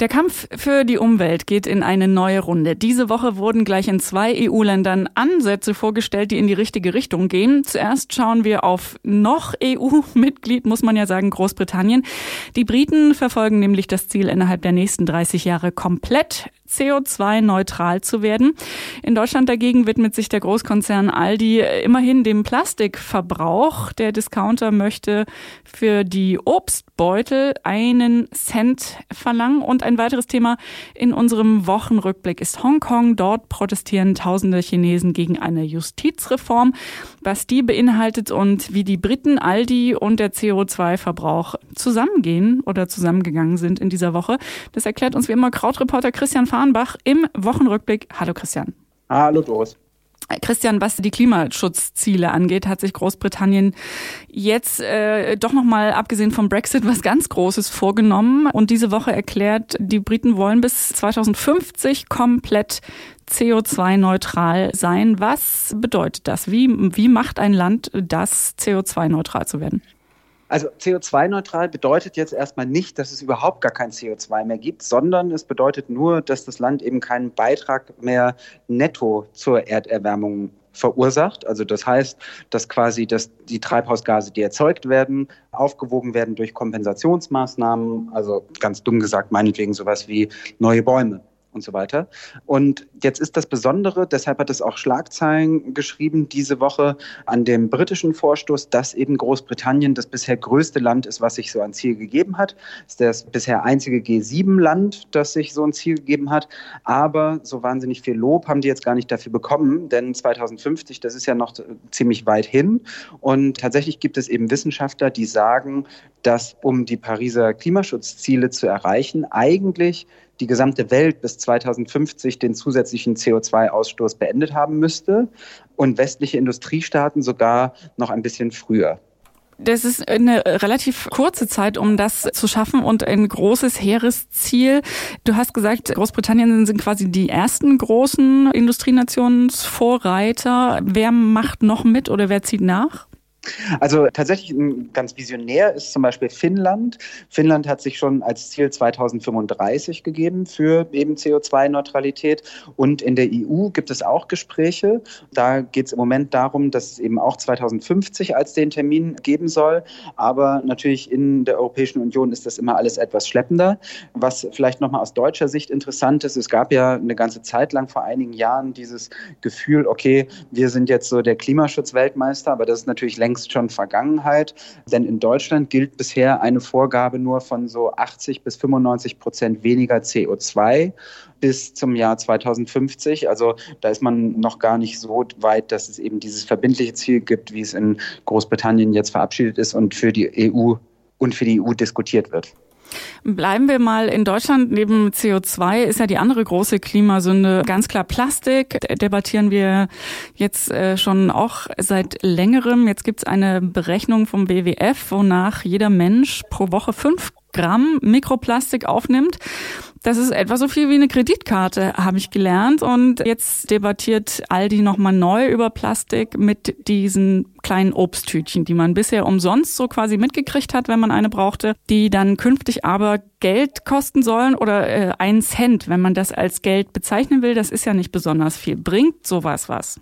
Der Kampf für die Umwelt geht in eine neue Runde. Diese Woche wurden gleich in zwei EU-Ländern Ansätze vorgestellt, die in die richtige Richtung gehen. Zuerst schauen wir auf noch EU-Mitglied, muss man ja sagen, Großbritannien. Die Briten verfolgen nämlich das Ziel, innerhalb der nächsten 30 Jahre komplett CO2-neutral zu werden. In Deutschland dagegen widmet sich der Großkonzern Aldi immerhin dem Plastikverbrauch. Der Discounter möchte für die Obstbeutel einen Cent verlangen. Und ein weiteres Thema in unserem Wochenrückblick ist Hongkong. Dort protestieren tausende Chinesen gegen eine Justizreform. Was die beinhaltet und wie die Briten, Aldi und der CO2-Verbrauch zusammengehen oder zusammengegangen sind in dieser Woche, das erklärt uns wie immer Krautreporter Christian Farnbach im Wochenrückblick. Hallo Christian. Hallo Doris. Christian, was die Klimaschutzziele angeht, hat sich Großbritannien jetzt äh, doch nochmal, abgesehen vom Brexit, was ganz Großes vorgenommen und diese Woche erklärt, die Briten wollen bis 2050 komplett CO2-neutral sein. Was bedeutet das? Wie, wie macht ein Land das, CO2-neutral zu werden? Also CO2-neutral bedeutet jetzt erstmal nicht, dass es überhaupt gar kein CO2 mehr gibt, sondern es bedeutet nur, dass das Land eben keinen Beitrag mehr netto zur Erderwärmung verursacht. Also das heißt, dass quasi dass die Treibhausgase, die erzeugt werden, aufgewogen werden durch Kompensationsmaßnahmen, also ganz dumm gesagt meinetwegen sowas wie neue Bäume und so weiter. Und jetzt ist das Besondere, deshalb hat es auch Schlagzeilen geschrieben diese Woche an dem britischen Vorstoß, dass eben Großbritannien das bisher größte Land ist, was sich so ein Ziel gegeben hat. Es ist das bisher einzige G7-Land, das sich so ein Ziel gegeben hat. Aber so wahnsinnig viel Lob haben die jetzt gar nicht dafür bekommen, denn 2050, das ist ja noch ziemlich weit hin. Und tatsächlich gibt es eben Wissenschaftler, die sagen, dass um die Pariser Klimaschutzziele zu erreichen, eigentlich die gesamte Welt bis 2050 den zusätzlichen CO2-Ausstoß beendet haben müsste und westliche Industriestaaten sogar noch ein bisschen früher. Das ist eine relativ kurze Zeit, um das zu schaffen und ein großes Heeresziel. Du hast gesagt, Großbritannien sind quasi die ersten großen Industrienationsvorreiter. Wer macht noch mit oder wer zieht nach? Also tatsächlich ganz visionär ist zum Beispiel Finnland. Finnland hat sich schon als Ziel 2035 gegeben für eben CO2-Neutralität. Und in der EU gibt es auch Gespräche. Da geht es im Moment darum, dass es eben auch 2050 als den Termin geben soll. Aber natürlich in der Europäischen Union ist das immer alles etwas schleppender. Was vielleicht nochmal aus deutscher Sicht interessant ist, es gab ja eine ganze Zeit lang vor einigen Jahren dieses Gefühl, okay, wir sind jetzt so der Klimaschutzweltmeister, aber das ist natürlich längst längst schon Vergangenheit. Denn in Deutschland gilt bisher eine Vorgabe nur von so 80 bis 95 Prozent weniger CO2 bis zum Jahr 2050. Also da ist man noch gar nicht so weit, dass es eben dieses verbindliche Ziel gibt, wie es in Großbritannien jetzt verabschiedet ist und für die EU und für die EU diskutiert wird. Bleiben wir mal in Deutschland. Neben CO2 ist ja die andere große Klimasünde ganz klar Plastik. Debattieren wir jetzt äh, schon auch seit längerem. Jetzt gibt es eine Berechnung vom WWF, wonach jeder Mensch pro Woche fünf Gramm Mikroplastik aufnimmt. Das ist etwa so viel wie eine Kreditkarte, habe ich gelernt. Und jetzt debattiert Aldi nochmal neu über Plastik mit diesen kleinen Obsttütchen, die man bisher umsonst so quasi mitgekriegt hat, wenn man eine brauchte, die dann künftig aber Geld kosten sollen oder äh, einen Cent, wenn man das als Geld bezeichnen will. Das ist ja nicht besonders viel. Bringt sowas was?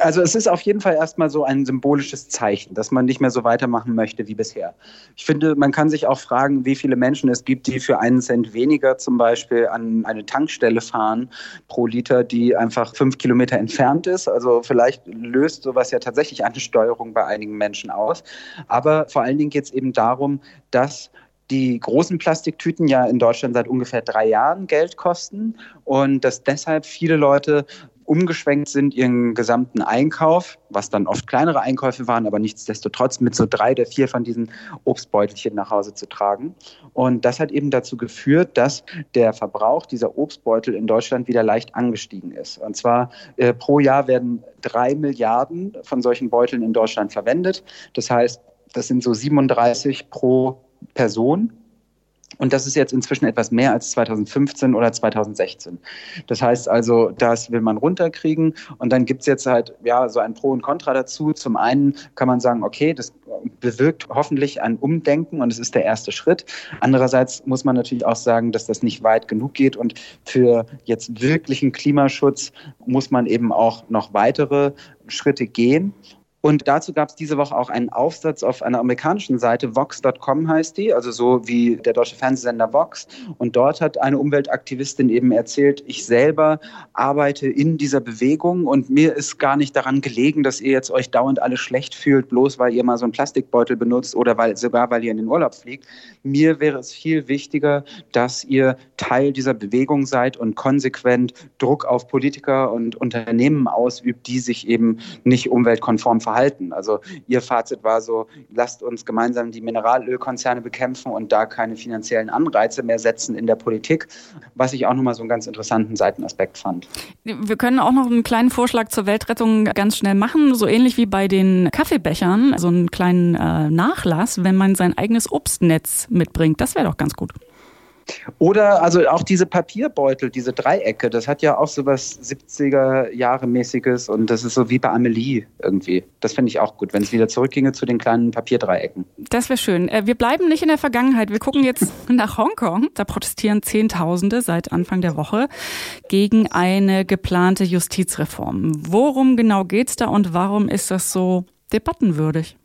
Also es ist auf jeden Fall erstmal so ein symbolisches Zeichen, dass man nicht mehr so weitermachen möchte wie bisher. Ich finde, man kann sich auch fragen, wie viele Menschen es gibt, die für einen Cent weniger zum Beispiel an eine Tankstelle fahren pro Liter, die einfach fünf Kilometer entfernt ist. Also vielleicht löst sowas ja tatsächlich eine Steuerung bei einigen Menschen aus. Aber vor allen Dingen geht es eben darum, dass die großen Plastiktüten ja in Deutschland seit ungefähr drei Jahren Geld kosten und dass deshalb viele Leute umgeschwenkt sind, ihren gesamten Einkauf, was dann oft kleinere Einkäufe waren, aber nichtsdestotrotz mit so drei der vier von diesen Obstbeutelchen nach Hause zu tragen. Und das hat eben dazu geführt, dass der Verbrauch dieser Obstbeutel in Deutschland wieder leicht angestiegen ist. Und zwar äh, pro Jahr werden drei Milliarden von solchen Beuteln in Deutschland verwendet. Das heißt, das sind so 37 pro Person. Und das ist jetzt inzwischen etwas mehr als 2015 oder 2016. Das heißt also, das will man runterkriegen. Und dann gibt es jetzt halt ja so ein Pro und Contra dazu. Zum einen kann man sagen, okay, das bewirkt hoffentlich ein Umdenken und es ist der erste Schritt. Andererseits muss man natürlich auch sagen, dass das nicht weit genug geht und für jetzt wirklichen Klimaschutz muss man eben auch noch weitere Schritte gehen. Und dazu gab es diese Woche auch einen Aufsatz auf einer amerikanischen Seite, vox.com heißt die, also so wie der deutsche Fernsehsender Vox. Und dort hat eine Umweltaktivistin eben erzählt, ich selber arbeite in dieser Bewegung und mir ist gar nicht daran gelegen, dass ihr jetzt euch dauernd alle schlecht fühlt, bloß weil ihr mal so einen Plastikbeutel benutzt oder weil, sogar weil ihr in den Urlaub fliegt. Mir wäre es viel wichtiger, dass ihr Teil dieser Bewegung seid und konsequent Druck auf Politiker und Unternehmen ausübt, die sich eben nicht umweltkonform verhalten. Also ihr Fazit war so, lasst uns gemeinsam die Mineralölkonzerne bekämpfen und da keine finanziellen Anreize mehr setzen in der Politik, was ich auch nochmal so einen ganz interessanten Seitenaspekt fand. Wir können auch noch einen kleinen Vorschlag zur Weltrettung ganz schnell machen, so ähnlich wie bei den Kaffeebechern, so einen kleinen äh, Nachlass, wenn man sein eigenes Obstnetz mitbringt. Das wäre doch ganz gut. Oder also auch diese Papierbeutel, diese Dreiecke, das hat ja auch so was 70er Jahre mäßiges und das ist so wie bei Amelie irgendwie. Das finde ich auch gut, wenn es wieder zurückginge zu den kleinen Papierdreiecken. Das wäre schön. Äh, wir bleiben nicht in der Vergangenheit. Wir gucken jetzt nach Hongkong. Da protestieren Zehntausende seit Anfang der Woche gegen eine geplante Justizreform. Worum genau geht's da und warum ist das so debattenwürdig?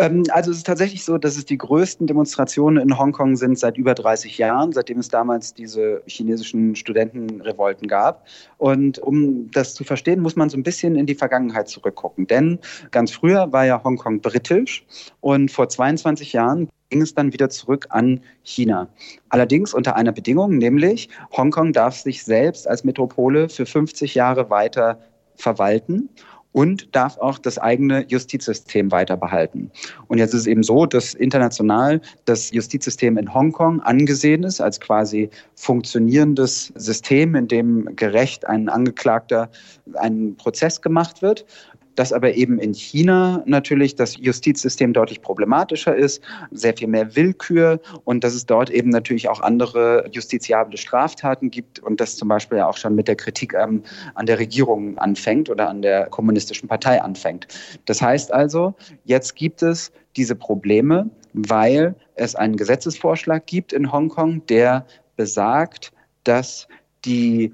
Ähm, also es ist tatsächlich so, dass es die größten Demonstrationen in Hongkong sind seit über 30 Jahren, seitdem es damals diese chinesischen Studentenrevolten gab. Und um das zu verstehen, muss man so ein bisschen in die Vergangenheit zurückgucken. Denn ganz früher war ja Hongkong britisch und vor 22 Jahren ging es dann wieder zurück an China. Allerdings unter einer Bedingung, nämlich Hongkong darf sich selbst als Metropole für 50 Jahre weiter verwalten und darf auch das eigene Justizsystem weiter behalten. Und jetzt ist es eben so, dass international das Justizsystem in Hongkong angesehen ist als quasi funktionierendes System, in dem gerecht ein Angeklagter einen Prozess gemacht wird dass aber eben in China natürlich das Justizsystem deutlich problematischer ist, sehr viel mehr Willkür und dass es dort eben natürlich auch andere justiziable Straftaten gibt und das zum Beispiel ja auch schon mit der Kritik ähm, an der Regierung anfängt oder an der kommunistischen Partei anfängt. Das heißt also, jetzt gibt es diese Probleme, weil es einen Gesetzesvorschlag gibt in Hongkong, der besagt, dass die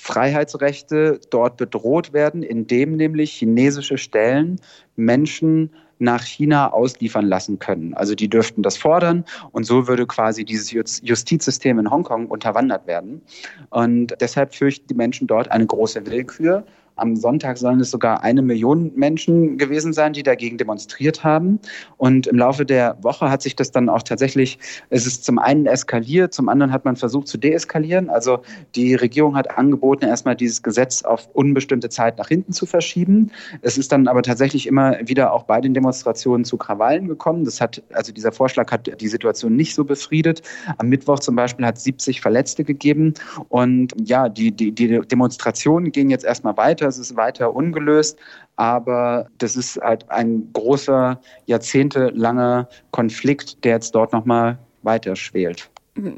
Freiheitsrechte dort bedroht werden, indem nämlich chinesische Stellen Menschen nach China ausliefern lassen können. Also die dürften das fordern und so würde quasi dieses Justizsystem in Hongkong unterwandert werden. Und deshalb fürchten die Menschen dort eine große Willkür am Sonntag sollen es sogar eine Million Menschen gewesen sein, die dagegen demonstriert haben. Und im Laufe der Woche hat sich das dann auch tatsächlich, es ist zum einen eskaliert, zum anderen hat man versucht zu deeskalieren. Also die Regierung hat angeboten, erstmal dieses Gesetz auf unbestimmte Zeit nach hinten zu verschieben. Es ist dann aber tatsächlich immer wieder auch bei den Demonstrationen zu Krawallen gekommen. Das hat, also dieser Vorschlag hat die Situation nicht so befriedet. Am Mittwoch zum Beispiel hat es 70 Verletzte gegeben. Und ja, die, die, die Demonstrationen gehen jetzt erstmal weiter das ist weiter ungelöst, aber das ist halt ein großer, jahrzehntelanger Konflikt, der jetzt dort nochmal weiter schwelt.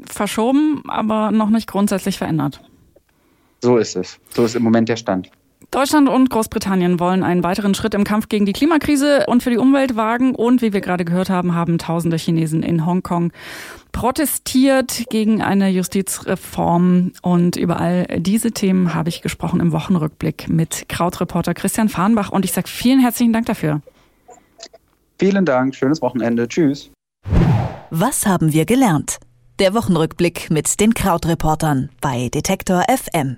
Verschoben, aber noch nicht grundsätzlich verändert. So ist es. So ist im Moment der Stand. Deutschland und Großbritannien wollen einen weiteren Schritt im Kampf gegen die Klimakrise und für die Umwelt wagen. Und wie wir gerade gehört haben, haben tausende Chinesen in Hongkong protestiert gegen eine Justizreform. Und über all diese Themen habe ich gesprochen im Wochenrückblick mit Krautreporter Christian Farnbach. Und ich sage vielen herzlichen Dank dafür. Vielen Dank. Schönes Wochenende. Tschüss. Was haben wir gelernt? Der Wochenrückblick mit den Krautreportern bei Detektor FM.